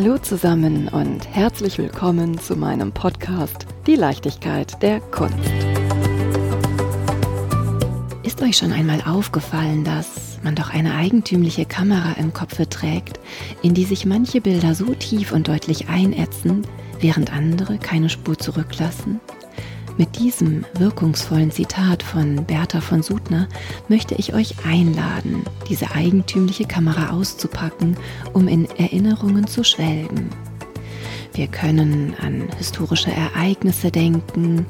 Hallo zusammen und herzlich willkommen zu meinem Podcast Die Leichtigkeit der Kunst. Ist euch schon einmal aufgefallen, dass man doch eine eigentümliche Kamera im Kopfe trägt, in die sich manche Bilder so tief und deutlich einätzen, während andere keine Spur zurücklassen? Mit diesem wirkungsvollen Zitat von Bertha von Sudner möchte ich euch einladen, diese eigentümliche Kamera auszupacken, um in Erinnerungen zu schwelgen. Wir können an historische Ereignisse denken,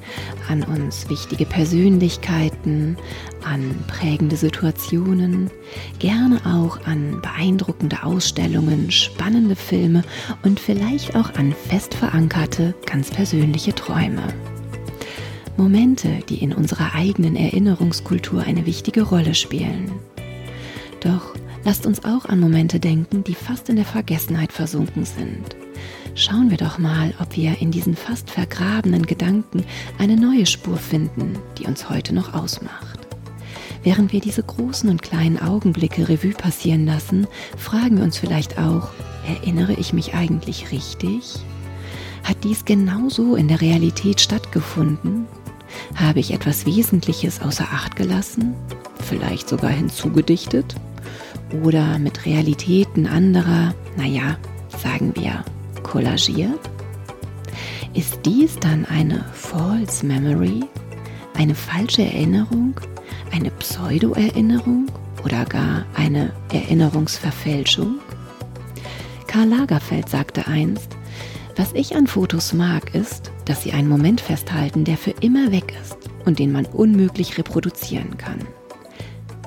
an uns wichtige Persönlichkeiten, an prägende Situationen, gerne auch an beeindruckende Ausstellungen, spannende Filme und vielleicht auch an fest verankerte, ganz persönliche Träume. Momente, die in unserer eigenen Erinnerungskultur eine wichtige Rolle spielen. Doch lasst uns auch an Momente denken, die fast in der Vergessenheit versunken sind. Schauen wir doch mal, ob wir in diesen fast vergrabenen Gedanken eine neue Spur finden, die uns heute noch ausmacht. Während wir diese großen und kleinen Augenblicke Revue passieren lassen, fragen wir uns vielleicht auch, erinnere ich mich eigentlich richtig? Hat dies genauso in der Realität stattgefunden? Habe ich etwas Wesentliches außer Acht gelassen? Vielleicht sogar hinzugedichtet? Oder mit Realitäten anderer, naja, sagen wir, kollagiert? Ist dies dann eine False Memory? Eine falsche Erinnerung? Eine Pseudo-Erinnerung? Oder gar eine Erinnerungsverfälschung? Karl Lagerfeld sagte einst, was ich an Fotos mag, ist, dass sie einen Moment festhalten, der für immer weg ist und den man unmöglich reproduzieren kann.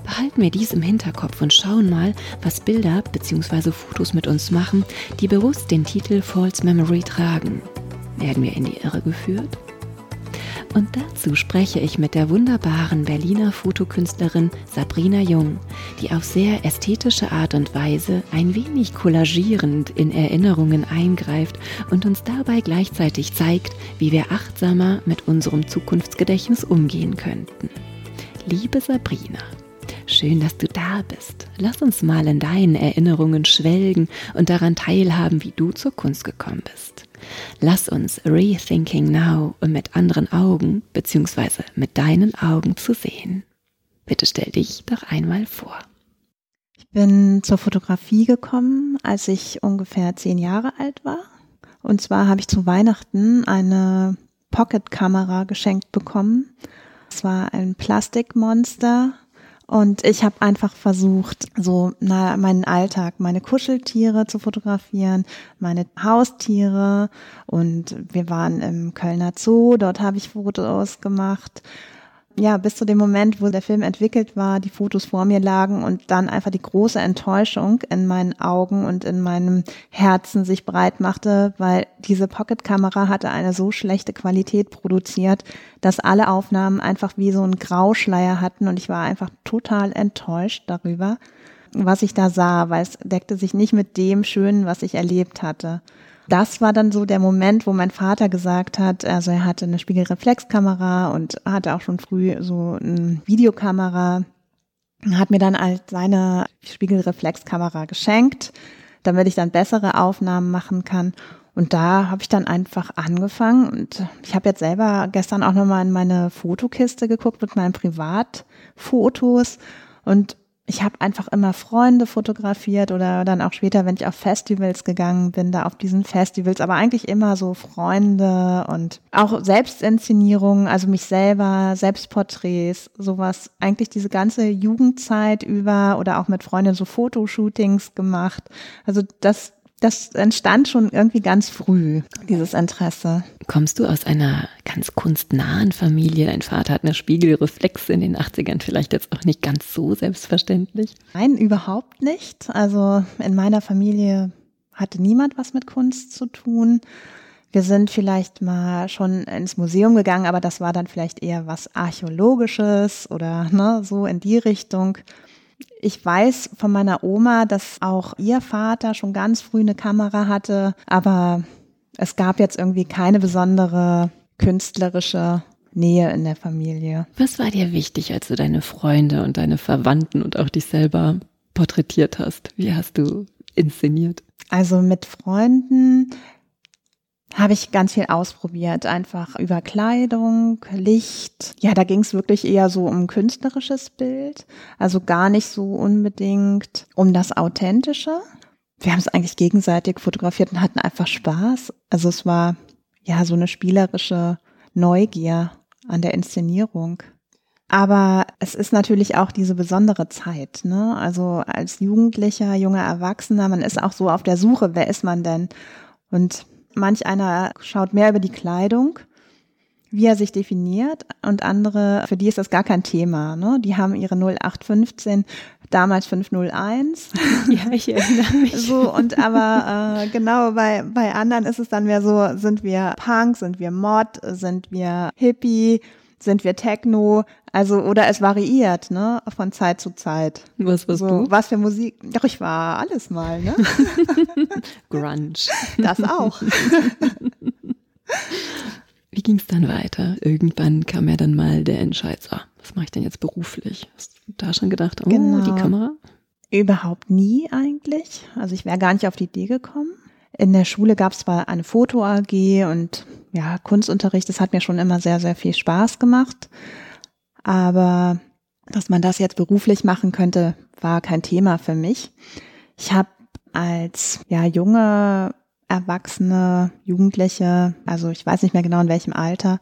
Behalten wir dies im Hinterkopf und schauen mal, was Bilder bzw. Fotos mit uns machen, die bewusst den Titel False Memory tragen. Werden wir in die Irre geführt? Und dazu spreche ich mit der wunderbaren Berliner Fotokünstlerin Sabrina Jung, die auf sehr ästhetische Art und Weise ein wenig kollagierend in Erinnerungen eingreift und uns dabei gleichzeitig zeigt, wie wir achtsamer mit unserem Zukunftsgedächtnis umgehen könnten. Liebe Sabrina, schön, dass du da bist. Lass uns mal in deinen Erinnerungen schwelgen und daran teilhaben, wie du zur Kunst gekommen bist. Lass uns Rethinking Now mit anderen Augen bzw. mit deinen Augen zu sehen. Bitte stell dich doch einmal vor. Ich bin zur Fotografie gekommen, als ich ungefähr zehn Jahre alt war. Und zwar habe ich zu Weihnachten eine Pocket-Kamera geschenkt bekommen. Es war ein Plastikmonster und ich habe einfach versucht, so na, meinen Alltag, meine Kuscheltiere zu fotografieren, meine Haustiere. Und wir waren im Kölner Zoo, dort habe ich Fotos gemacht ja, bis zu dem Moment, wo der Film entwickelt war, die Fotos vor mir lagen und dann einfach die große Enttäuschung in meinen Augen und in meinem Herzen sich breit machte, weil diese Pocketkamera hatte eine so schlechte Qualität produziert, dass alle Aufnahmen einfach wie so ein Grauschleier hatten und ich war einfach total enttäuscht darüber, was ich da sah, weil es deckte sich nicht mit dem Schönen, was ich erlebt hatte das war dann so der Moment, wo mein Vater gesagt hat, also er hatte eine Spiegelreflexkamera und hatte auch schon früh so eine Videokamera, hat mir dann halt seine Spiegelreflexkamera geschenkt, damit ich dann bessere Aufnahmen machen kann. Und da habe ich dann einfach angefangen und ich habe jetzt selber gestern auch nochmal in meine Fotokiste geguckt mit meinen Privatfotos und ich habe einfach immer Freunde fotografiert oder dann auch später, wenn ich auf Festivals gegangen bin, da auf diesen Festivals, aber eigentlich immer so Freunde und auch Selbstinszenierungen, also mich selber, Selbstporträts, sowas, eigentlich diese ganze Jugendzeit über oder auch mit Freunden so Fotoshootings gemacht. Also das das entstand schon irgendwie ganz früh, dieses Interesse. Kommst du aus einer ganz kunstnahen Familie? Dein Vater hat eine Spiegelreflex in den 80ern, vielleicht jetzt auch nicht ganz so selbstverständlich? Nein, überhaupt nicht. Also in meiner Familie hatte niemand was mit Kunst zu tun. Wir sind vielleicht mal schon ins Museum gegangen, aber das war dann vielleicht eher was Archäologisches oder ne, so in die Richtung. Ich weiß von meiner Oma, dass auch ihr Vater schon ganz früh eine Kamera hatte, aber es gab jetzt irgendwie keine besondere künstlerische Nähe in der Familie. Was war dir wichtig, als du deine Freunde und deine Verwandten und auch dich selber porträtiert hast? Wie hast du inszeniert? Also mit Freunden habe ich ganz viel ausprobiert, einfach über Kleidung, Licht. Ja, da ging es wirklich eher so um künstlerisches Bild, also gar nicht so unbedingt um das Authentische. Wir haben es eigentlich gegenseitig fotografiert und hatten einfach Spaß. Also es war ja so eine spielerische Neugier an der Inszenierung. Aber es ist natürlich auch diese besondere Zeit, ne? Also als Jugendlicher, junger Erwachsener, man ist auch so auf der Suche, wer ist man denn? Und manch einer schaut mehr über die Kleidung, wie er sich definiert und andere, für die ist das gar kein Thema, ne? Die haben ihre 0815 damals 501. Ja, ich erinnere mich. So, und aber äh, genau, bei, bei anderen ist es dann mehr so, sind wir Punk, sind wir Mod, sind wir Hippie, sind wir Techno, also oder es variiert, ne, von Zeit zu Zeit. Was warst so, du? Was für Musik? Doch, ich war alles mal, ne? Grunge. Das auch. Wie ging es dann weiter? Irgendwann kam ja dann mal der Entscheid, so, was mache ich denn jetzt beruflich? Hast du da schon gedacht, oh, genau. die Kamera? Überhaupt nie eigentlich. Also ich wäre gar nicht auf die Idee gekommen. In der Schule gab es zwar eine Foto-AG und ja, Kunstunterricht, das hat mir schon immer sehr, sehr viel Spaß gemacht. Aber dass man das jetzt beruflich machen könnte, war kein Thema für mich. Ich habe als ja junge Erwachsene, Jugendliche, also ich weiß nicht mehr genau in welchem Alter,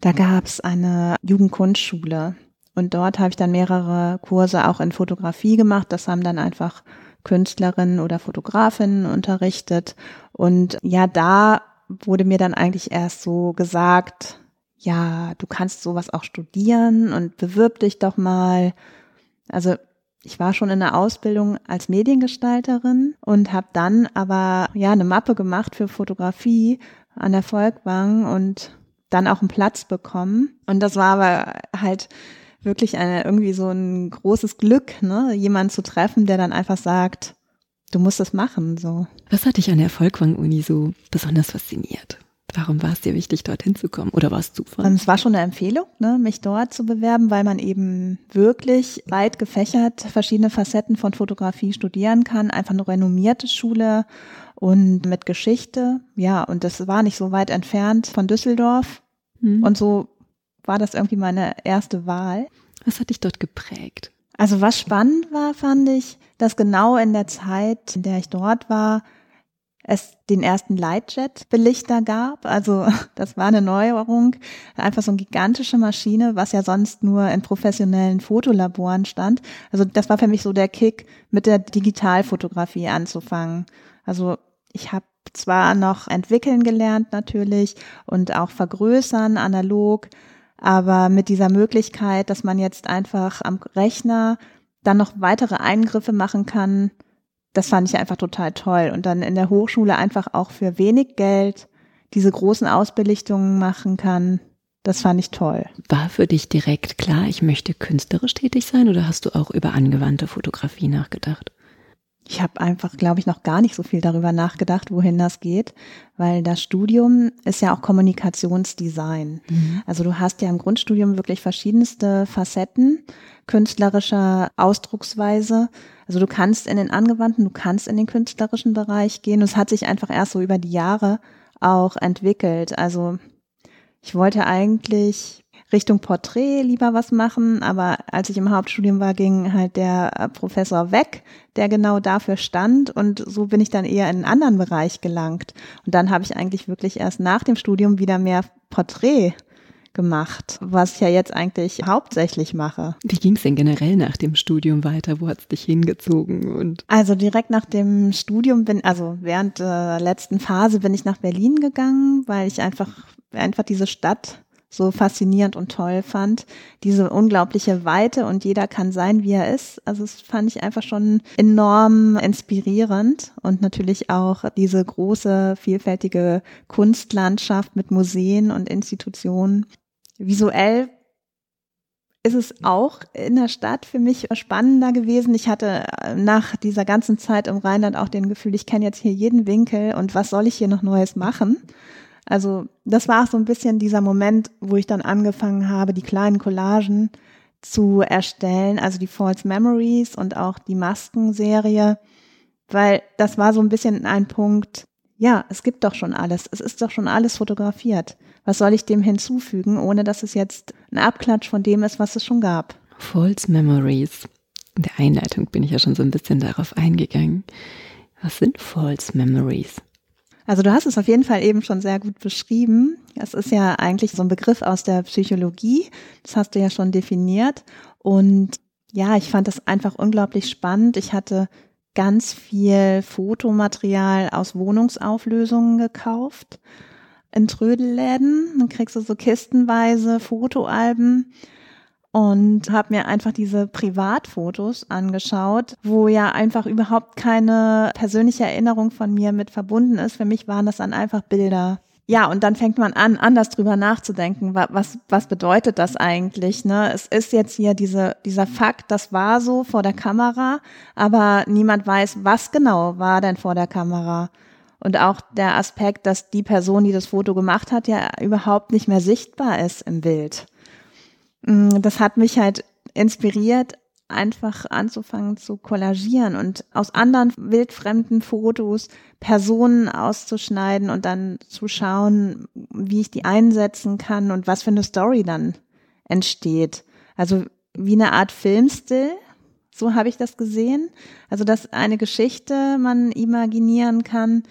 da gab es eine Jugendkunstschule und dort habe ich dann mehrere Kurse auch in Fotografie gemacht. Das haben dann einfach Künstlerinnen oder Fotografinnen unterrichtet. Und ja, da wurde mir dann eigentlich erst so gesagt, ja, du kannst sowas auch studieren und bewirb dich doch mal. Also ich war schon in der Ausbildung als Mediengestalterin und habe dann aber ja eine Mappe gemacht für Fotografie an der Volkwang und dann auch einen Platz bekommen. Und das war aber halt wirklich eine, irgendwie so ein großes Glück, ne, jemanden zu treffen, der dann einfach sagt, du musst es machen, so. Was hat dich an der Volkwang-Uni so besonders fasziniert? Warum war es dir wichtig, dorthin zu kommen? Oder war es Zufall? Es war schon eine Empfehlung, ne, mich dort zu bewerben, weil man eben wirklich weit gefächert verschiedene Facetten von Fotografie studieren kann. Einfach eine renommierte Schule und mit Geschichte. Ja, und das war nicht so weit entfernt von Düsseldorf. Hm. Und so war das irgendwie meine erste Wahl. Was hat dich dort geprägt? Also was spannend war, fand ich, dass genau in der Zeit, in der ich dort war, es den ersten Lightjet-Belichter gab. Also das war eine Neuerung. Einfach so eine gigantische Maschine, was ja sonst nur in professionellen Fotolaboren stand. Also das war für mich so der Kick, mit der Digitalfotografie anzufangen. Also ich habe zwar noch entwickeln gelernt natürlich und auch vergrößern analog, aber mit dieser Möglichkeit, dass man jetzt einfach am Rechner dann noch weitere Eingriffe machen kann, das fand ich einfach total toll. Und dann in der Hochschule einfach auch für wenig Geld diese großen Ausbelichtungen machen kann. Das fand ich toll. War für dich direkt klar, ich möchte künstlerisch tätig sein oder hast du auch über angewandte Fotografie nachgedacht? Ich habe einfach, glaube ich, noch gar nicht so viel darüber nachgedacht, wohin das geht, weil das Studium ist ja auch Kommunikationsdesign. Mhm. Also du hast ja im Grundstudium wirklich verschiedenste Facetten künstlerischer Ausdrucksweise. Also du kannst in den angewandten, du kannst in den künstlerischen Bereich gehen. Und es hat sich einfach erst so über die Jahre auch entwickelt. Also ich wollte eigentlich Richtung Porträt lieber was machen, aber als ich im Hauptstudium war, ging halt der Professor weg, der genau dafür stand und so bin ich dann eher in einen anderen Bereich gelangt. Und dann habe ich eigentlich wirklich erst nach dem Studium wieder mehr Porträt gemacht, was ich ja jetzt eigentlich hauptsächlich mache. Wie ging es denn generell nach dem Studium weiter? Wo hat es dich hingezogen? Und also direkt nach dem Studium bin, also während der letzten Phase bin ich nach Berlin gegangen, weil ich einfach einfach diese Stadt so faszinierend und toll fand. Diese unglaubliche Weite und jeder kann sein, wie er ist. Also das fand ich einfach schon enorm inspirierend und natürlich auch diese große, vielfältige Kunstlandschaft mit Museen und Institutionen. Visuell ist es auch in der Stadt für mich spannender gewesen. Ich hatte nach dieser ganzen Zeit im Rheinland auch den Gefühl, ich kenne jetzt hier jeden Winkel und was soll ich hier noch Neues machen? Also das war so ein bisschen dieser Moment, wo ich dann angefangen habe, die kleinen Collagen zu erstellen, also die False Memories und auch die Maskenserie, weil das war so ein bisschen ein Punkt, ja, es gibt doch schon alles, es ist doch schon alles fotografiert. Was soll ich dem hinzufügen, ohne dass es jetzt ein Abklatsch von dem ist, was es schon gab? False Memories. In der Einleitung bin ich ja schon so ein bisschen darauf eingegangen. Was sind False Memories? Also du hast es auf jeden Fall eben schon sehr gut beschrieben. Es ist ja eigentlich so ein Begriff aus der Psychologie. Das hast du ja schon definiert. Und ja, ich fand das einfach unglaublich spannend. Ich hatte ganz viel Fotomaterial aus Wohnungsauflösungen gekauft in Trödelläden. Dann kriegst du so kistenweise Fotoalben und habe mir einfach diese Privatfotos angeschaut, wo ja einfach überhaupt keine persönliche Erinnerung von mir mit verbunden ist. Für mich waren das dann einfach Bilder. Ja, und dann fängt man an, anders drüber nachzudenken. Was, was bedeutet das eigentlich? Ne? Es ist jetzt hier diese, dieser Fakt, das war so vor der Kamera, aber niemand weiß, was genau war denn vor der Kamera. Und auch der Aspekt, dass die Person, die das Foto gemacht hat, ja überhaupt nicht mehr sichtbar ist im Bild. Mm, das hat mich halt inspiriert, einfach anzufangen zu kollagieren und aus anderen wildfremden Fotos Personen auszuschneiden und dann zu schauen, wie ich die einsetzen kann und was für eine Story dann entsteht. Also wie eine Art Filmstill, so habe ich das gesehen. Also dass eine Geschichte man imaginieren kann,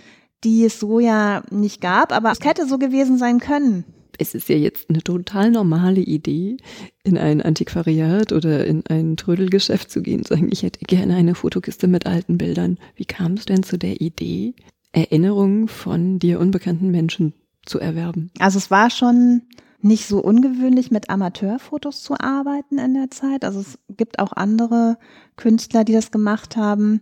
die es so ja nicht gab, aber es hätte so gewesen sein können es ist ja jetzt eine total normale Idee, in ein Antiquariat oder in ein Trödelgeschäft zu gehen und sagen, ich hätte gerne eine Fotokiste mit alten Bildern. Wie kam es denn zu der Idee, Erinnerungen von dir unbekannten Menschen zu erwerben? Also es war schon nicht so ungewöhnlich, mit Amateurfotos zu arbeiten in der Zeit. Also es gibt auch andere Künstler, die das gemacht haben.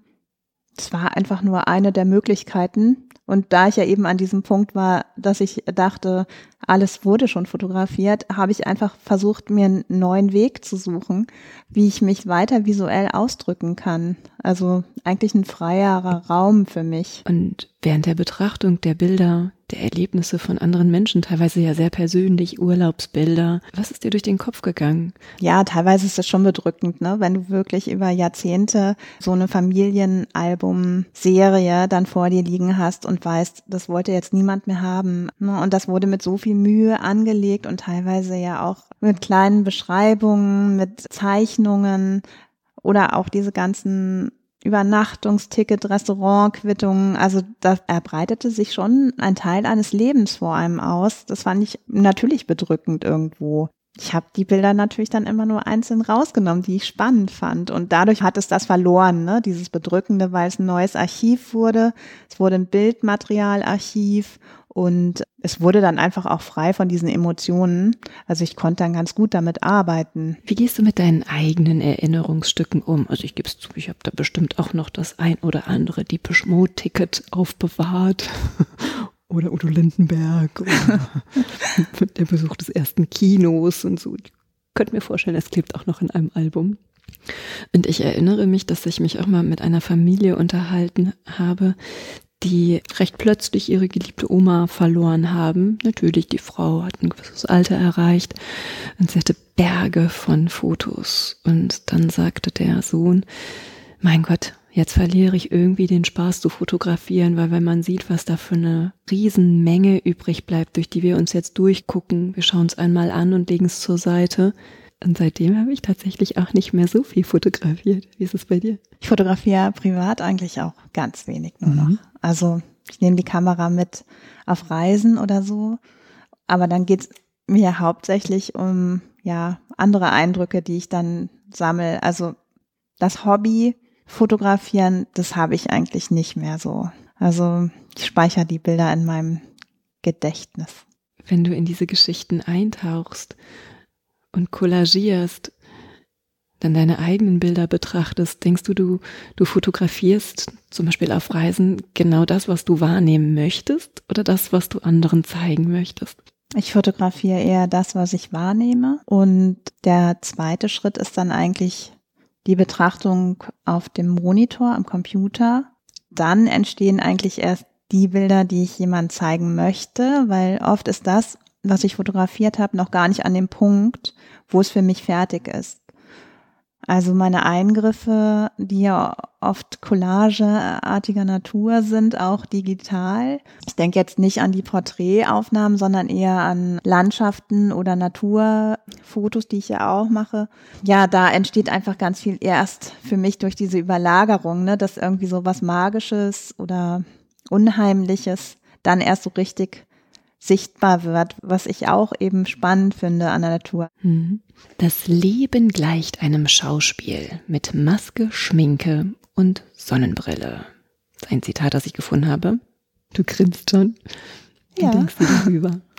Es war einfach nur eine der Möglichkeiten. Und da ich ja eben an diesem Punkt war, dass ich dachte, alles wurde schon fotografiert, habe ich einfach versucht, mir einen neuen Weg zu suchen, wie ich mich weiter visuell ausdrücken kann. Also eigentlich ein freierer Raum für mich. Und während der Betrachtung der Bilder, der Erlebnisse von anderen Menschen, teilweise ja sehr persönlich, Urlaubsbilder. Was ist dir durch den Kopf gegangen? Ja, teilweise ist es schon bedrückend, ne? wenn du wirklich über Jahrzehnte so eine Familienalbum-Serie dann vor dir liegen hast und weißt, das wollte jetzt niemand mehr haben. Ne? Und das wurde mit so viel Mühe angelegt und teilweise ja auch mit kleinen Beschreibungen, mit Zeichnungen oder auch diese ganzen Übernachtungsticket, Restaurantquittungen, also da erbreitete sich schon ein Teil eines Lebens vor einem aus. Das fand ich natürlich bedrückend irgendwo. Ich habe die Bilder natürlich dann immer nur einzeln rausgenommen, die ich spannend fand. Und dadurch hat es das verloren, ne? dieses Bedrückende, weil es ein neues Archiv wurde. Es wurde ein Bildmaterialarchiv und es wurde dann einfach auch frei von diesen Emotionen. Also ich konnte dann ganz gut damit arbeiten. Wie gehst du mit deinen eigenen Erinnerungsstücken um? Also ich gebe es zu, ich habe da bestimmt auch noch das ein oder andere Deepish Mode Ticket aufbewahrt. Oder Udo Lindenberg oder der Besuch des ersten Kinos und so. Ich könnte mir vorstellen, es klebt auch noch in einem Album. Und ich erinnere mich, dass ich mich auch mal mit einer Familie unterhalten habe, die recht plötzlich ihre geliebte Oma verloren haben. Natürlich, die Frau hat ein gewisses Alter erreicht und sie hatte Berge von Fotos. Und dann sagte der Sohn, mein Gott, jetzt verliere ich irgendwie den Spaß zu fotografieren, weil wenn man sieht, was da für eine Riesenmenge übrig bleibt, durch die wir uns jetzt durchgucken, wir schauen es einmal an und legen es zur Seite, und seitdem habe ich tatsächlich auch nicht mehr so viel fotografiert. Wie ist es bei dir? Ich fotografiere privat eigentlich auch ganz wenig nur noch. Mhm. Also ich nehme die Kamera mit auf Reisen oder so. Aber dann geht es mir hauptsächlich um ja andere Eindrücke, die ich dann sammle. Also das Hobby fotografieren, das habe ich eigentlich nicht mehr so. Also ich speichere die Bilder in meinem Gedächtnis. Wenn du in diese Geschichten eintauchst, und collagierst, dann deine eigenen Bilder betrachtest, denkst du, du, du fotografierst zum Beispiel auf Reisen genau das, was du wahrnehmen möchtest oder das, was du anderen zeigen möchtest? Ich fotografiere eher das, was ich wahrnehme. Und der zweite Schritt ist dann eigentlich die Betrachtung auf dem Monitor, am Computer. Dann entstehen eigentlich erst die Bilder, die ich jemand zeigen möchte, weil oft ist das, was ich fotografiert habe, noch gar nicht an dem Punkt, wo es für mich fertig ist. Also meine Eingriffe, die ja oft collageartiger Natur sind, auch digital. Ich denke jetzt nicht an die Porträtaufnahmen, sondern eher an Landschaften oder Naturfotos, die ich ja auch mache. Ja, da entsteht einfach ganz viel erst für mich durch diese Überlagerung, ne, dass irgendwie so was Magisches oder Unheimliches dann erst so richtig sichtbar wird, was ich auch eben spannend finde an der Natur. Mhm. Das Leben gleicht einem Schauspiel mit Maske, Schminke und Sonnenbrille. Ein Zitat, das ich gefunden habe. Du grinst schon. Wie ja. denkst du darüber?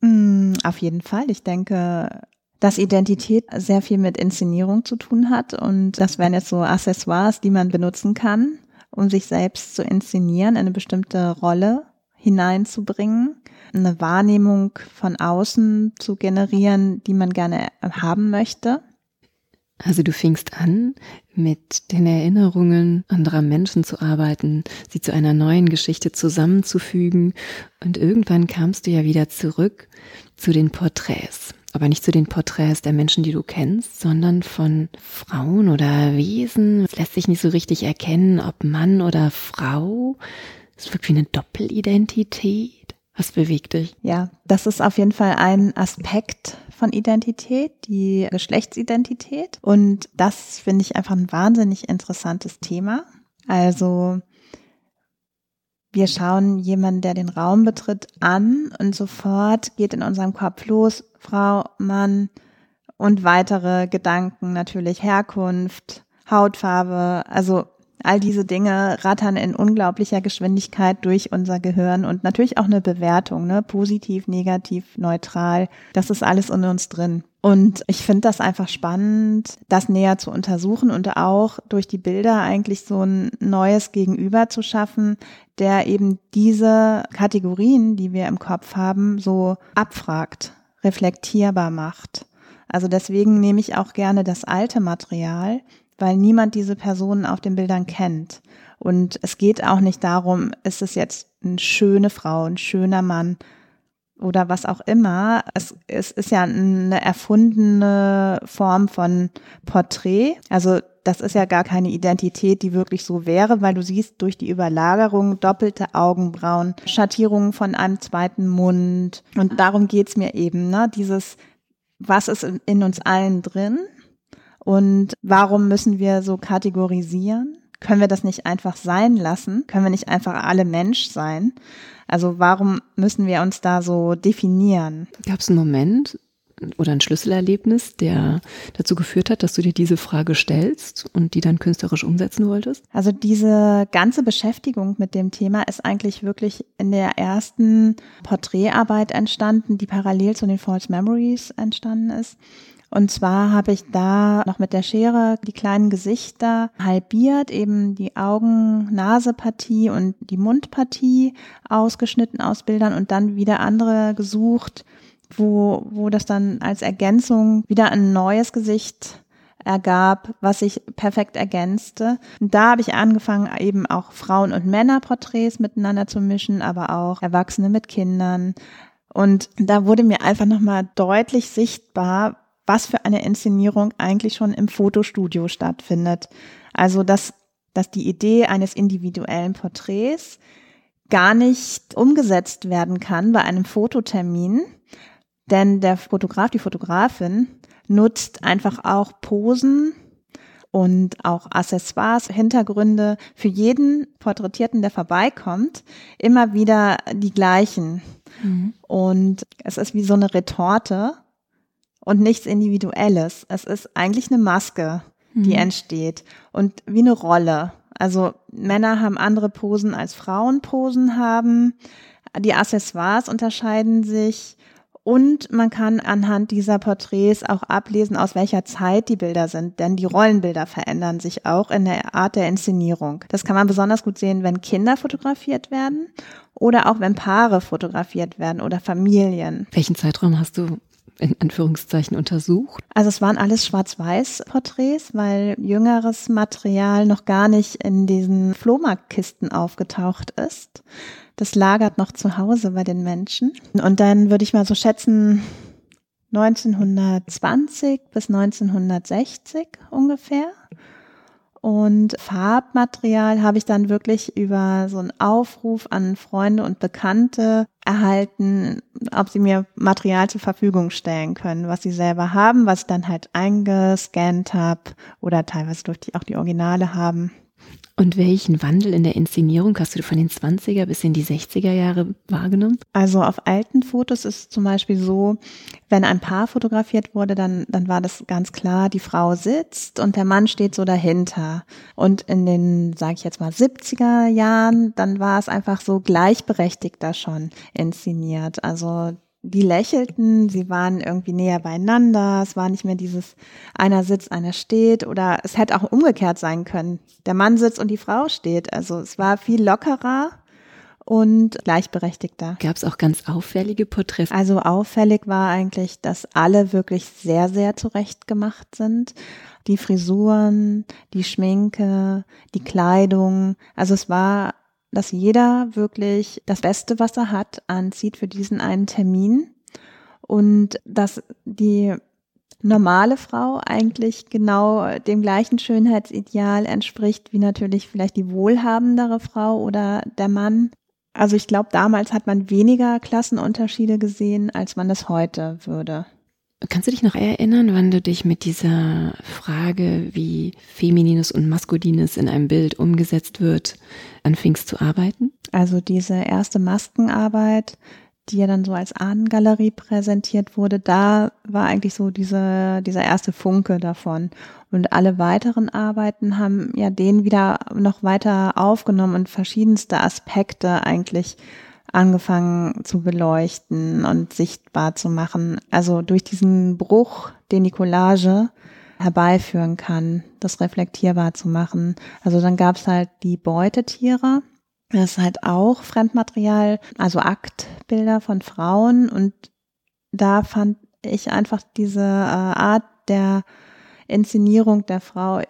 Mm, auf jeden Fall. Ich denke, dass Identität sehr viel mit Inszenierung zu tun hat und das wären jetzt so Accessoires, die man benutzen kann, um sich selbst zu inszenieren, eine bestimmte Rolle hineinzubringen eine Wahrnehmung von außen zu generieren, die man gerne haben möchte? Also du fingst an, mit den Erinnerungen anderer Menschen zu arbeiten, sie zu einer neuen Geschichte zusammenzufügen und irgendwann kamst du ja wieder zurück zu den Porträts. Aber nicht zu den Porträts der Menschen, die du kennst, sondern von Frauen oder Wesen. Es lässt sich nicht so richtig erkennen, ob Mann oder Frau. Es wirkt wie eine Doppelidentität. Was bewegt dich? Ja, das ist auf jeden Fall ein Aspekt von Identität, die Geschlechtsidentität. Und das finde ich einfach ein wahnsinnig interessantes Thema. Also wir schauen jemanden, der den Raum betritt, an und sofort geht in unserem Kopf los, Frau, Mann und weitere Gedanken natürlich, Herkunft, Hautfarbe, also All diese Dinge rattern in unglaublicher Geschwindigkeit durch unser Gehirn und natürlich auch eine Bewertung, ne? positiv, negativ, neutral. Das ist alles in uns drin. Und ich finde das einfach spannend, das näher zu untersuchen und auch durch die Bilder eigentlich so ein neues Gegenüber zu schaffen, der eben diese Kategorien, die wir im Kopf haben, so abfragt, reflektierbar macht. Also deswegen nehme ich auch gerne das alte Material, weil niemand diese Personen auf den Bildern kennt. Und es geht auch nicht darum, ist es jetzt eine schöne Frau, ein schöner Mann oder was auch immer. Es, es ist ja eine erfundene Form von Porträt. Also das ist ja gar keine Identität, die wirklich so wäre, weil du siehst durch die Überlagerung doppelte Augenbrauen, Schattierungen von einem zweiten Mund. Und darum geht's mir eben, ne? Dieses, was ist in uns allen drin? Und warum müssen wir so kategorisieren? Können wir das nicht einfach sein lassen? Können wir nicht einfach alle Mensch sein? Also warum müssen wir uns da so definieren? Gab es einen Moment oder ein Schlüsselerlebnis, der dazu geführt hat, dass du dir diese Frage stellst und die dann künstlerisch umsetzen wolltest? Also diese ganze Beschäftigung mit dem Thema ist eigentlich wirklich in der ersten Porträtarbeit entstanden, die parallel zu den False Memories entstanden ist. Und zwar habe ich da noch mit der Schere die kleinen Gesichter halbiert, eben die Augen-Nase-Partie und die Mundpartie ausgeschnitten aus Bildern und dann wieder andere gesucht, wo, wo das dann als Ergänzung wieder ein neues Gesicht ergab, was sich perfekt ergänzte. Und da habe ich angefangen, eben auch Frauen- und Männerporträts miteinander zu mischen, aber auch Erwachsene mit Kindern. Und da wurde mir einfach nochmal deutlich sichtbar, was für eine Inszenierung eigentlich schon im Fotostudio stattfindet. Also, dass, dass die Idee eines individuellen Porträts gar nicht umgesetzt werden kann bei einem Fototermin, denn der Fotograf, die Fotografin nutzt einfach auch Posen und auch Accessoires, Hintergründe für jeden Porträtierten, der vorbeikommt, immer wieder die gleichen. Mhm. Und es ist wie so eine Retorte und nichts Individuelles. Es ist eigentlich eine Maske, die mhm. entsteht und wie eine Rolle. Also Männer haben andere Posen als Frauen Posen haben. Die Accessoires unterscheiden sich und man kann anhand dieser Porträts auch ablesen, aus welcher Zeit die Bilder sind, denn die Rollenbilder verändern sich auch in der Art der Inszenierung. Das kann man besonders gut sehen, wenn Kinder fotografiert werden oder auch wenn Paare fotografiert werden oder Familien. Welchen Zeitraum hast du in Anführungszeichen untersucht? Also es waren alles Schwarz-Weiß-Porträts, weil jüngeres Material noch gar nicht in diesen Flohmarktkisten aufgetaucht ist. Das lagert noch zu Hause bei den Menschen. Und dann würde ich mal so schätzen, 1920 bis 1960 ungefähr. Und Farbmaterial habe ich dann wirklich über so einen Aufruf an Freunde und Bekannte erhalten, ob sie mir Material zur Verfügung stellen können, was sie selber haben, was ich dann halt eingescannt habe oder teilweise durfte ich auch die Originale haben. Und welchen Wandel in der Inszenierung hast du von den 20er bis in die 60er Jahre wahrgenommen? Also auf alten Fotos ist es zum Beispiel so, wenn ein Paar fotografiert wurde, dann, dann war das ganz klar, die Frau sitzt und der Mann steht so dahinter. Und in den, sage ich jetzt mal, 70er Jahren, dann war es einfach so gleichberechtigter schon inszeniert. Also die lächelten, sie waren irgendwie näher beieinander, es war nicht mehr dieses einer sitzt, einer steht oder es hätte auch umgekehrt sein können. Der Mann sitzt und die Frau steht. Also es war viel lockerer und gleichberechtigter. Gab es auch ganz auffällige Porträts? Also auffällig war eigentlich, dass alle wirklich sehr, sehr zurecht gemacht sind. Die Frisuren, die Schminke, die Kleidung. Also es war dass jeder wirklich das Beste, was er hat, anzieht für diesen einen Termin und dass die normale Frau eigentlich genau dem gleichen Schönheitsideal entspricht wie natürlich vielleicht die wohlhabendere Frau oder der Mann. Also ich glaube, damals hat man weniger Klassenunterschiede gesehen, als man das heute würde. Kannst du dich noch erinnern, wann du dich mit dieser Frage, wie Feminines und Maskulines in einem Bild umgesetzt wird, anfingst zu arbeiten? Also diese erste Maskenarbeit, die ja dann so als Ahnengalerie präsentiert wurde, da war eigentlich so diese, dieser erste Funke davon. Und alle weiteren Arbeiten haben ja den wieder noch weiter aufgenommen und verschiedenste Aspekte eigentlich angefangen zu beleuchten und sichtbar zu machen. Also durch diesen Bruch, den die Collage herbeiführen kann, das reflektierbar zu machen. Also dann gab es halt die Beutetiere. Das ist halt auch Fremdmaterial, also Aktbilder von Frauen. Und da fand ich einfach diese äh, Art der Inszenierung der Frau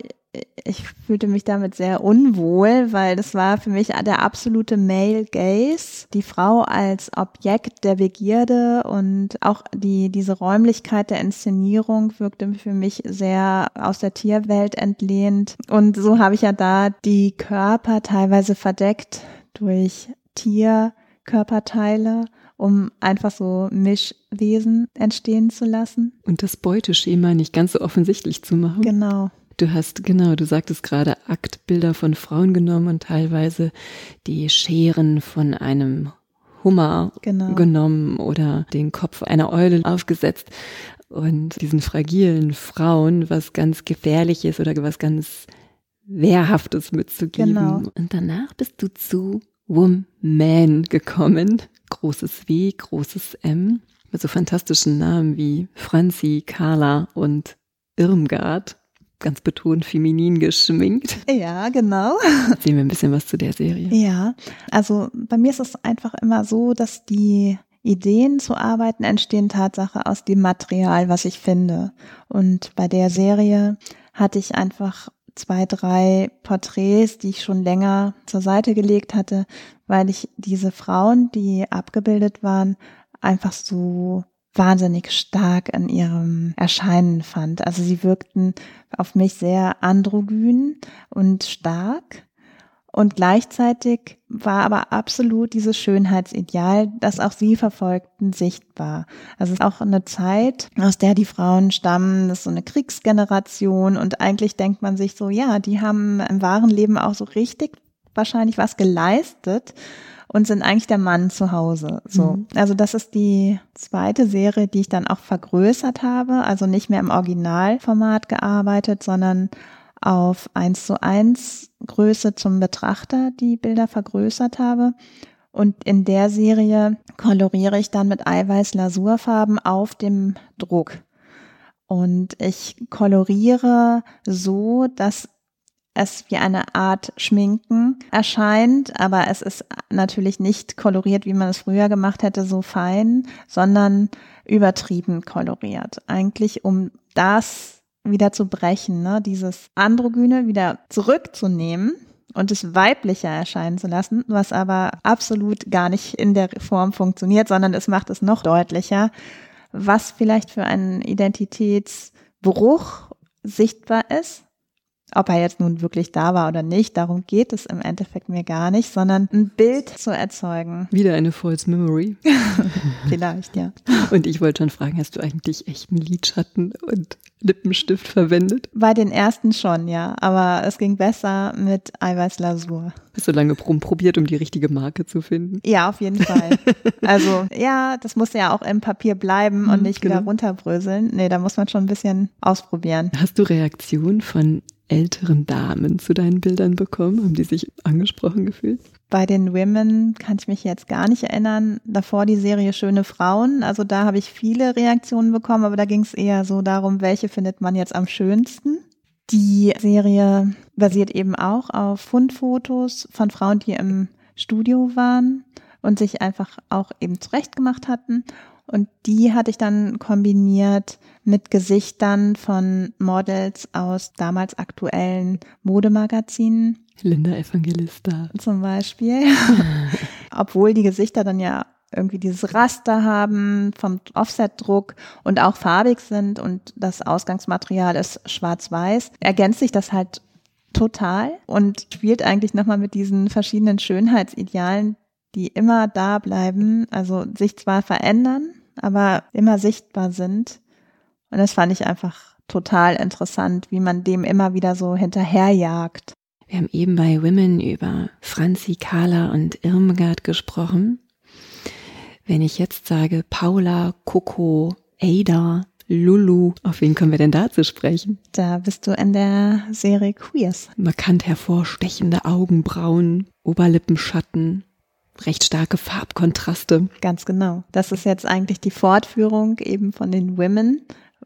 ich fühlte mich damit sehr unwohl, weil das war für mich der absolute Male Gaze. Die Frau als Objekt der Begierde und auch die, diese Räumlichkeit der Inszenierung wirkte für mich sehr aus der Tierwelt entlehnt. Und so habe ich ja da die Körper teilweise verdeckt durch Tierkörperteile um einfach so Mischwesen entstehen zu lassen. Und das Beuteschema nicht ganz so offensichtlich zu machen. Genau. Du hast, genau, du sagtest gerade Aktbilder von Frauen genommen und teilweise die Scheren von einem Hummer genau. genommen oder den Kopf einer Eule aufgesetzt und diesen fragilen Frauen was ganz Gefährliches oder was ganz Wehrhaftes mitzugeben. Genau. Und danach bist du zu Woman gekommen. Großes W, großes M, mit so fantastischen Namen wie Franzi, Carla und Irmgard ganz betont feminin geschminkt. Ja, genau. Sehen wir ein bisschen was zu der Serie. Ja, also bei mir ist es einfach immer so, dass die Ideen zu arbeiten entstehen Tatsache aus dem Material, was ich finde. Und bei der Serie hatte ich einfach zwei, drei Porträts, die ich schon länger zur Seite gelegt hatte, weil ich diese Frauen, die abgebildet waren, einfach so wahnsinnig stark in ihrem Erscheinen fand. Also sie wirkten auf mich sehr androgyn und stark. Und gleichzeitig war aber absolut dieses Schönheitsideal, das auch sie verfolgten, sichtbar. Also es ist auch eine Zeit, aus der die Frauen stammen, das ist so eine Kriegsgeneration und eigentlich denkt man sich so, ja, die haben im wahren Leben auch so richtig wahrscheinlich was geleistet und sind eigentlich der Mann zu Hause. So. Mhm. Also das ist die zweite Serie, die ich dann auch vergrößert habe, also nicht mehr im Originalformat gearbeitet, sondern auf eins zu eins Größe zum Betrachter die Bilder vergrößert habe. Und in der Serie koloriere ich dann mit Eiweiß-Lasurfarben auf dem Druck. Und ich koloriere so, dass es wie eine Art Schminken erscheint, aber es ist natürlich nicht koloriert, wie man es früher gemacht hätte, so fein, sondern übertrieben koloriert. Eigentlich um das wieder zu brechen, ne? dieses Androgyne wieder zurückzunehmen und es weiblicher erscheinen zu lassen, was aber absolut gar nicht in der Form funktioniert, sondern es macht es noch deutlicher, was vielleicht für ein Identitätsbruch sichtbar ist ob er jetzt nun wirklich da war oder nicht, darum geht es im Endeffekt mir gar nicht, sondern ein Bild zu erzeugen. Wieder eine False Memory. Vielleicht, ja. Und ich wollte schon fragen, hast du eigentlich echten Lidschatten und Lippenstift verwendet? Bei den ersten schon, ja. Aber es ging besser mit Eiweißlasur. Bist du lange probiert, um die richtige Marke zu finden? Ja, auf jeden Fall. also, ja, das muss ja auch im Papier bleiben und mhm, nicht genau. wieder runterbröseln. Nee, da muss man schon ein bisschen ausprobieren. Hast du Reaktionen von älteren Damen zu deinen Bildern bekommen? Haben die sich angesprochen gefühlt? Bei den Women kann ich mich jetzt gar nicht erinnern. Davor die Serie Schöne Frauen. Also da habe ich viele Reaktionen bekommen, aber da ging es eher so darum, welche findet man jetzt am schönsten. Die Serie basiert eben auch auf Fundfotos von Frauen, die im Studio waren und sich einfach auch eben zurechtgemacht hatten. Und die hatte ich dann kombiniert mit Gesichtern von Models aus damals aktuellen Modemagazinen. Linda Evangelista. Zum Beispiel. Obwohl die Gesichter dann ja irgendwie dieses Raster haben vom Offset-Druck und auch farbig sind und das Ausgangsmaterial ist schwarz-weiß, ergänzt sich das halt total und spielt eigentlich nochmal mit diesen verschiedenen Schönheitsidealen, die immer da bleiben, also sich zwar verändern, aber immer sichtbar sind und das fand ich einfach total interessant, wie man dem immer wieder so hinterherjagt. Wir haben eben bei Women über Franzi, Carla und Irmgard gesprochen. Wenn ich jetzt sage Paula, Coco, Ada, Lulu, auf wen kommen wir denn da zu sprechen? Da bist du in der Serie Queers. Markant hervorstechende Augenbrauen, Oberlippenschatten, recht starke Farbkontraste. Ganz genau. Das ist jetzt eigentlich die Fortführung eben von den Women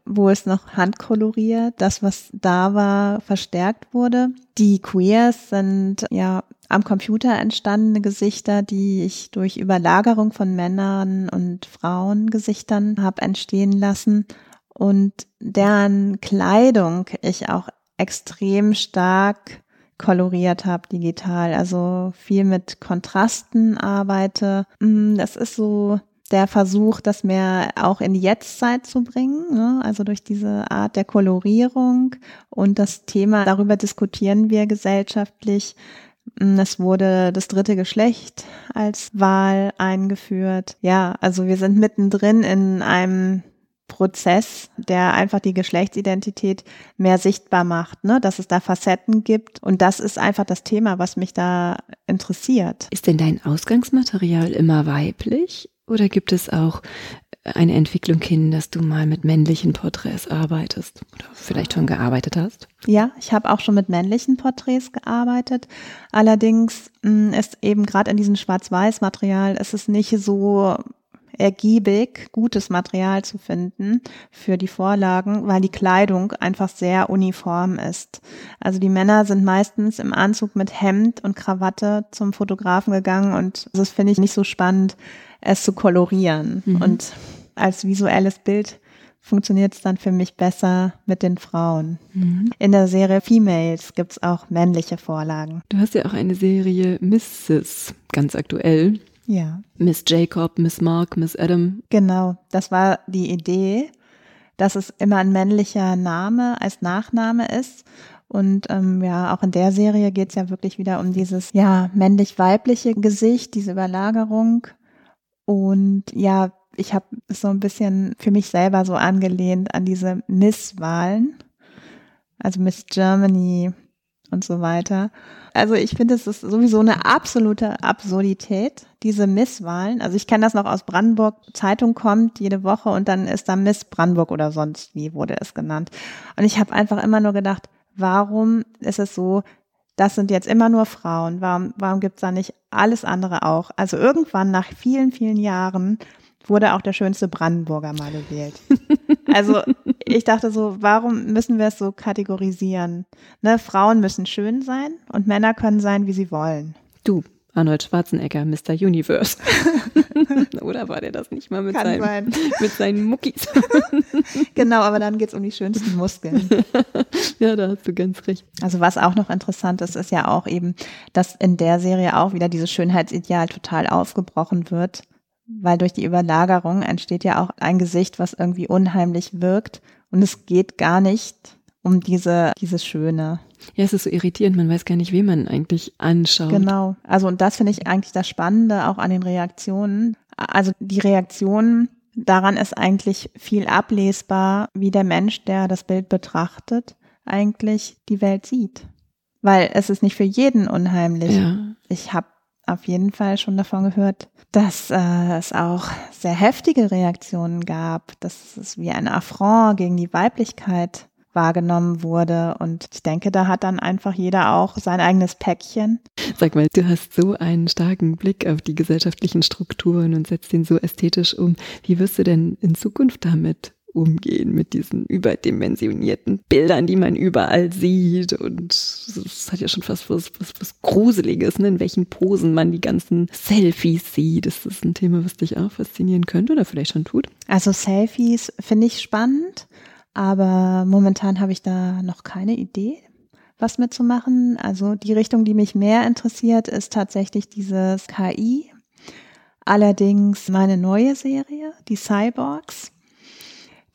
wo es noch handkoloriert, das, was da war, verstärkt wurde. Die Queers sind ja am Computer entstandene Gesichter, die ich durch Überlagerung von Männern und Frauengesichtern habe entstehen lassen und deren Kleidung ich auch extrem stark koloriert habe digital, also viel mit Kontrasten arbeite. Mm, das ist so der Versuch, das mehr auch in die Jetztzeit zu bringen, ne? also durch diese Art der Kolorierung und das Thema, darüber diskutieren wir gesellschaftlich. Mm, es wurde das dritte Geschlecht als Wahl eingeführt. Ja, also wir sind mittendrin in einem Prozess, der einfach die Geschlechtsidentität mehr sichtbar macht, ne? dass es da Facetten gibt. Und das ist einfach das Thema, was mich da interessiert. Ist denn dein Ausgangsmaterial immer weiblich oder gibt es auch eine Entwicklung hin, dass du mal mit männlichen Porträts arbeitest oder vielleicht schon gearbeitet hast? Ja, ich habe auch schon mit männlichen Porträts gearbeitet. Allerdings mm, ist eben gerade in diesem Schwarz-Weiß-Material ist es nicht so ergiebig gutes Material zu finden für die Vorlagen, weil die Kleidung einfach sehr uniform ist. Also die Männer sind meistens im Anzug mit Hemd und Krawatte zum Fotografen gegangen und das finde ich nicht so spannend es zu kolorieren. Mhm. Und als visuelles Bild funktioniert es dann für mich besser mit den Frauen. Mhm. In der Serie Females gibt es auch männliche Vorlagen. Du hast ja auch eine Serie Mrs. ganz aktuell. Ja. Miss Jacob, Miss Mark, Miss Adam. Genau, das war die Idee, dass es immer ein männlicher Name als Nachname ist. Und ähm, ja, auch in der Serie geht es ja wirklich wieder um dieses ja männlich-weibliche Gesicht, diese Überlagerung und ja, ich habe so ein bisschen für mich selber so angelehnt an diese Miss-Wahlen, also Miss Germany und so weiter. Also ich finde, es ist sowieso eine absolute Absurdität, diese Misswahlen. Also ich kenne das noch aus Brandenburg, Zeitung kommt jede Woche und dann ist da Miss Brandenburg oder sonst wie wurde es genannt. Und ich habe einfach immer nur gedacht, warum ist es so, das sind jetzt immer nur Frauen. Warum, warum gibt's da nicht alles andere auch? Also irgendwann nach vielen, vielen Jahren wurde auch der schönste Brandenburger mal gewählt. Also ich dachte so, warum müssen wir es so kategorisieren? Ne, Frauen müssen schön sein und Männer können sein, wie sie wollen. Du, Arnold Schwarzenegger, Mr. Universe. Oder war der das nicht mal mit, Kann seinem, mit seinen Muckis? genau, aber dann geht es um die schönsten Muskeln. ja, da hast du ganz recht. Also was auch noch interessant ist, ist ja auch eben, dass in der Serie auch wieder dieses Schönheitsideal total aufgebrochen wird weil durch die Überlagerung entsteht ja auch ein Gesicht, was irgendwie unheimlich wirkt und es geht gar nicht um diese, dieses Schöne. Ja, es ist so irritierend, man weiß gar nicht, wen man eigentlich anschaut. Genau. Also, und das finde ich eigentlich das Spannende auch an den Reaktionen. Also, die Reaktionen, daran ist eigentlich viel ablesbar, wie der Mensch, der das Bild betrachtet, eigentlich die Welt sieht. Weil es ist nicht für jeden unheimlich. Ja. Ich habe auf jeden Fall schon davon gehört, dass äh, es auch sehr heftige Reaktionen gab, dass es wie ein Affront gegen die Weiblichkeit wahrgenommen wurde. Und ich denke, da hat dann einfach jeder auch sein eigenes Päckchen. Sag mal, du hast so einen starken Blick auf die gesellschaftlichen Strukturen und setzt den so ästhetisch um. Wie wirst du denn in Zukunft damit umgehen mit diesen überdimensionierten Bildern, die man überall sieht. Und es hat ja schon fast was, was, was Gruseliges, ne? in welchen Posen man die ganzen Selfies sieht. Ist das ein Thema, was dich auch faszinieren könnte oder vielleicht schon tut? Also Selfies finde ich spannend. Aber momentan habe ich da noch keine Idee, was mitzumachen. Also die Richtung, die mich mehr interessiert, ist tatsächlich dieses KI. Allerdings meine neue Serie, die Cyborgs.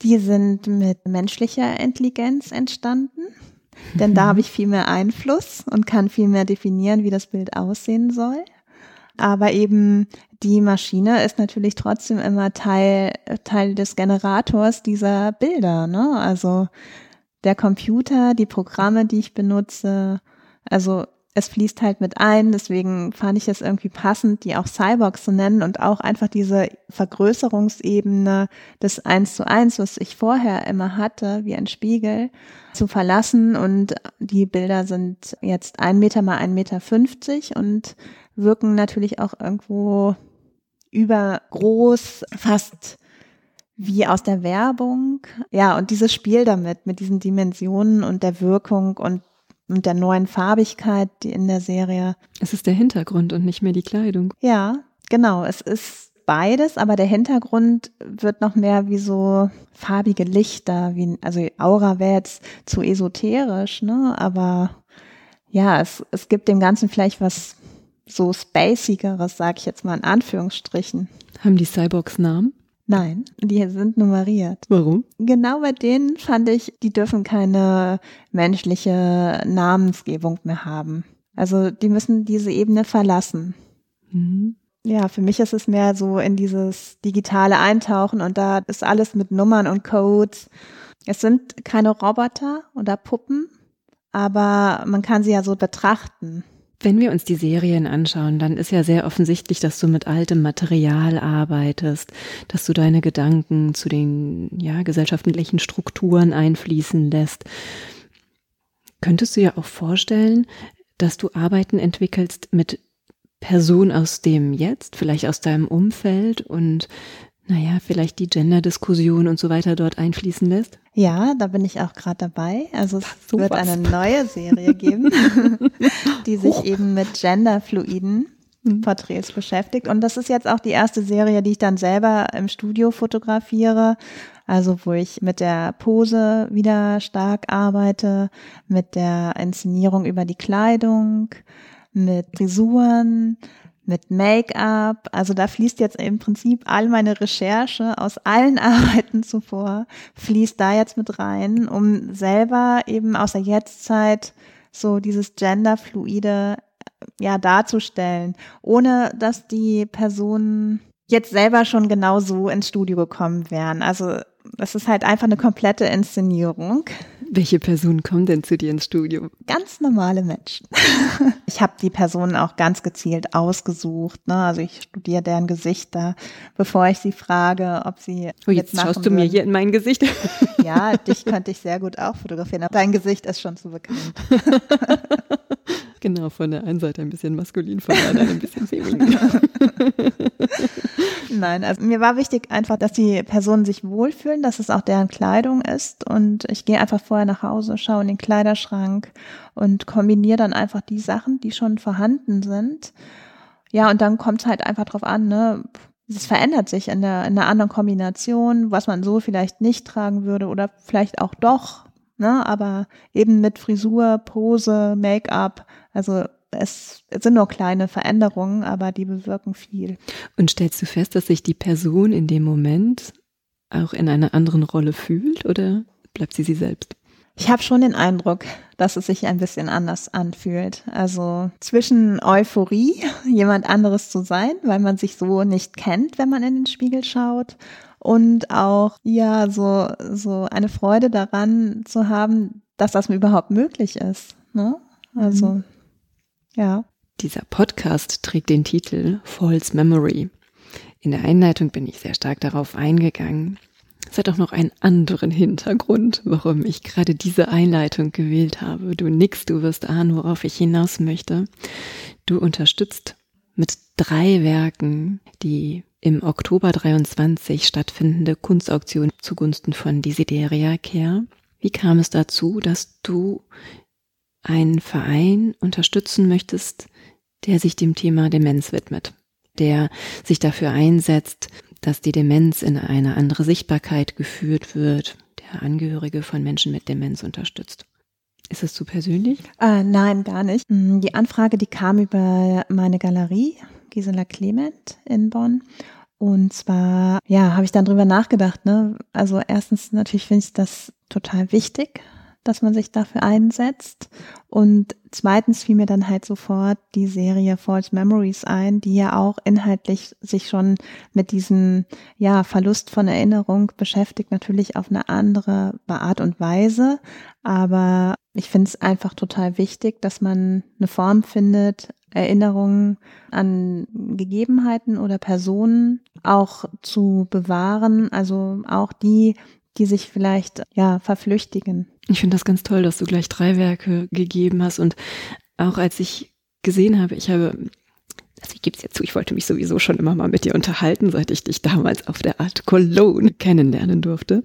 Die sind mit menschlicher Intelligenz entstanden. Denn da habe ich viel mehr Einfluss und kann viel mehr definieren, wie das Bild aussehen soll. Aber eben die Maschine ist natürlich trotzdem immer Teil, Teil des Generators dieser Bilder. Ne? Also der Computer, die Programme, die ich benutze. Also es fließt halt mit ein, deswegen fand ich es irgendwie passend, die auch Cyborgs zu nennen und auch einfach diese Vergrößerungsebene des Eins zu Eins, was ich vorher immer hatte, wie ein Spiegel, zu verlassen und die Bilder sind jetzt ein Meter mal ein Meter fünfzig und wirken natürlich auch irgendwo übergroß, fast wie aus der Werbung. Ja, und dieses Spiel damit, mit diesen Dimensionen und der Wirkung und, und der neuen Farbigkeit die in der Serie. Es ist der Hintergrund und nicht mehr die Kleidung. Ja, genau. Es ist beides, aber der Hintergrund wird noch mehr wie so farbige Lichter, wie, also Aura wäre jetzt zu esoterisch, ne? Aber ja, es, es gibt dem Ganzen vielleicht was so spacigeres, sag ich jetzt mal in Anführungsstrichen. Haben die Cyborgs Namen? Nein, die sind nummeriert. Warum? Genau bei denen fand ich, die dürfen keine menschliche Namensgebung mehr haben. Also die müssen diese Ebene verlassen. Mhm. Ja, für mich ist es mehr so in dieses digitale Eintauchen und da ist alles mit Nummern und Codes. Es sind keine Roboter oder Puppen, aber man kann sie ja so betrachten. Wenn wir uns die Serien anschauen, dann ist ja sehr offensichtlich, dass du mit altem Material arbeitest, dass du deine Gedanken zu den ja, gesellschaftlichen Strukturen einfließen lässt. Könntest du ja auch vorstellen, dass du Arbeiten entwickelst mit Personen aus dem Jetzt, vielleicht aus deinem Umfeld und naja, vielleicht die Gender-Diskussion und so weiter dort einfließen lässt? Ja, da bin ich auch gerade dabei. Also es so wird was. eine neue Serie geben, die sich oh. eben mit genderfluiden mhm. Porträts beschäftigt. Und das ist jetzt auch die erste Serie, die ich dann selber im Studio fotografiere. Also wo ich mit der Pose wieder stark arbeite, mit der Inszenierung über die Kleidung, mit Frisuren, mit Make-up. Also da fließt jetzt im Prinzip all meine Recherche aus allen Arbeiten zuvor, fließt da jetzt mit rein, um selber eben aus der Jetztzeit so dieses genderfluide ja darzustellen, ohne dass die Personen jetzt selber schon genau so ins Studio gekommen wären. Also das ist halt einfach eine komplette Inszenierung. Welche Personen kommen denn zu dir ins Studio? Ganz normale Menschen. ich habe die Personen auch ganz gezielt ausgesucht. Ne? Also ich studiere deren Gesichter, bevor ich sie frage, ob sie. Oh, jetzt schaust du würden. mir hier in mein Gesicht. ja, dich könnte ich sehr gut auch fotografieren, aber dein Gesicht ist schon zu bekannt. genau, von der einen Seite ein bisschen maskulin, von der anderen ein bisschen feminin. Nein, also mir war wichtig einfach, dass die Personen sich wohlfühlen, dass es auch deren Kleidung ist und ich gehe einfach vorher nach Hause, schaue in den Kleiderschrank und kombiniere dann einfach die Sachen, die schon vorhanden sind. Ja, und dann kommt es halt einfach drauf an, ne? Es verändert sich in der, in einer anderen Kombination, was man so vielleicht nicht tragen würde oder vielleicht auch doch, ne? Aber eben mit Frisur, Pose, Make-up, also es sind nur kleine Veränderungen, aber die bewirken viel. Und stellst du fest, dass sich die Person in dem Moment auch in einer anderen Rolle fühlt oder bleibt sie sie selbst? Ich habe schon den Eindruck, dass es sich ein bisschen anders anfühlt. Also zwischen Euphorie, jemand anderes zu sein, weil man sich so nicht kennt, wenn man in den Spiegel schaut, und auch ja so so eine Freude daran zu haben, dass das überhaupt möglich ist. Ne? Also mhm. Ja. Dieser Podcast trägt den Titel False Memory. In der Einleitung bin ich sehr stark darauf eingegangen. Es hat auch noch einen anderen Hintergrund, warum ich gerade diese Einleitung gewählt habe. Du nickst, du wirst ahnen, worauf ich hinaus möchte. Du unterstützt mit drei Werken die im Oktober 23 stattfindende Kunstauktion zugunsten von Desideria Care. Wie kam es dazu, dass du einen Verein unterstützen möchtest, der sich dem Thema Demenz widmet, der sich dafür einsetzt, dass die Demenz in eine andere Sichtbarkeit geführt wird, der Angehörige von Menschen mit Demenz unterstützt. Ist es zu persönlich? Äh, nein, gar nicht. Mm, die Anfrage, die kam über meine Galerie, Gisela Clement in Bonn. Und zwar, ja, habe ich dann drüber nachgedacht. Ne? Also erstens natürlich finde ich das total wichtig, dass man sich dafür einsetzt. Und zweitens fiel mir dann halt sofort die Serie False Memories ein, die ja auch inhaltlich sich schon mit diesem ja, Verlust von Erinnerung beschäftigt, natürlich auf eine andere Art und Weise. Aber ich finde es einfach total wichtig, dass man eine Form findet, Erinnerungen an Gegebenheiten oder Personen auch zu bewahren, also auch die, die sich vielleicht ja verflüchtigen. Ich finde das ganz toll, dass du gleich drei Werke gegeben hast und auch als ich gesehen habe, ich habe also ich gebe es ja zu, ich wollte mich sowieso schon immer mal mit dir unterhalten, seit ich dich damals auf der Art Cologne kennenlernen durfte.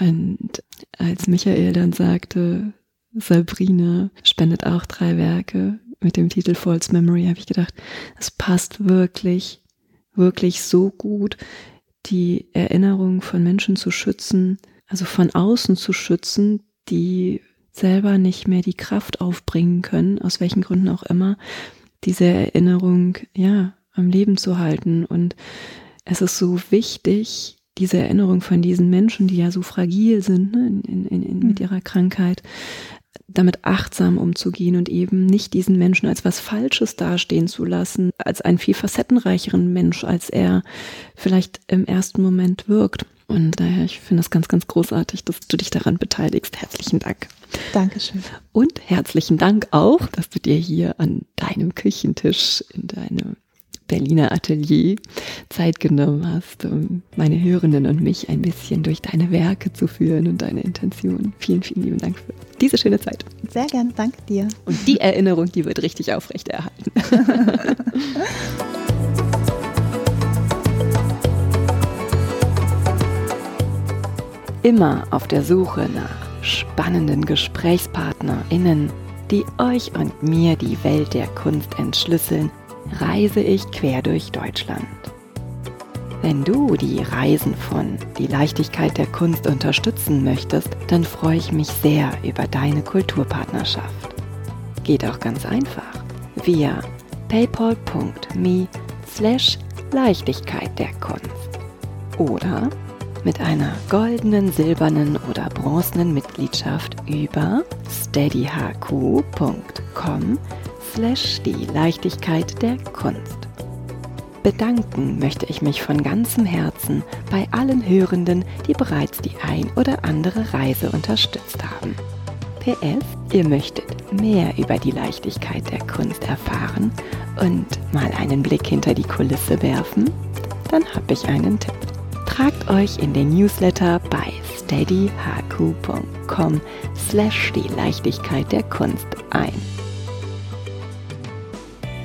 Und als Michael dann sagte, Sabrina spendet auch drei Werke mit dem Titel False Memory, habe ich gedacht, es passt wirklich, wirklich so gut, die Erinnerung von Menschen zu schützen, also von außen zu schützen, die selber nicht mehr die Kraft aufbringen können, aus welchen Gründen auch immer, diese Erinnerung, ja, am Leben zu halten. Und es ist so wichtig, diese Erinnerung von diesen Menschen, die ja so fragil sind ne, in, in, in, mit mhm. ihrer Krankheit, damit achtsam umzugehen und eben nicht diesen Menschen als was Falsches dastehen zu lassen, als einen viel facettenreicheren Mensch, als er vielleicht im ersten Moment wirkt. Und daher, ich finde es ganz, ganz großartig, dass du dich daran beteiligst. Herzlichen Dank. Dankeschön. Und herzlichen Dank auch, dass du dir hier an deinem Küchentisch in deinem Berliner Atelier Zeit genommen hast, um meine Hörenden und mich ein bisschen durch deine Werke zu führen und deine Intentionen. Vielen, vielen lieben Dank für diese schöne Zeit. Sehr gern, danke dir. Und die Erinnerung, die wird richtig aufrechterhalten. Immer auf der Suche nach spannenden GesprächspartnerInnen, die euch und mir die Welt der Kunst entschlüsseln reise ich quer durch Deutschland. Wenn du die Reisen von Die Leichtigkeit der Kunst unterstützen möchtest, dann freue ich mich sehr über deine Kulturpartnerschaft. Geht auch ganz einfach via paypal.me slash Leichtigkeit der Kunst oder mit einer goldenen, silbernen oder bronzenen Mitgliedschaft über steadyhq.com slash die Leichtigkeit der Kunst. Bedanken möchte ich mich von ganzem Herzen bei allen Hörenden, die bereits die ein oder andere Reise unterstützt haben. PS, ihr möchtet mehr über die Leichtigkeit der Kunst erfahren und mal einen Blick hinter die Kulisse werfen? Dann habe ich einen Tipp. Tragt euch in den Newsletter bei steadyhq.com slash die Leichtigkeit der Kunst ein.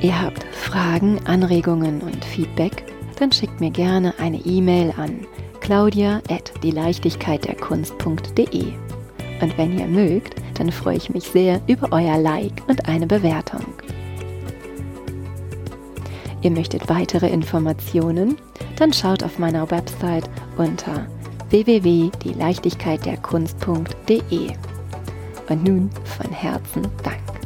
Ihr habt Fragen, Anregungen und Feedback? Dann schickt mir gerne eine E-Mail an claudia at dieleichtigkeitderkunst.de. Und wenn ihr mögt, dann freue ich mich sehr über euer Like und eine Bewertung. Ihr möchtet weitere Informationen? Dann schaut auf meiner Website unter www.dieleichtigkeitderkunst.de. Und nun von Herzen Dank.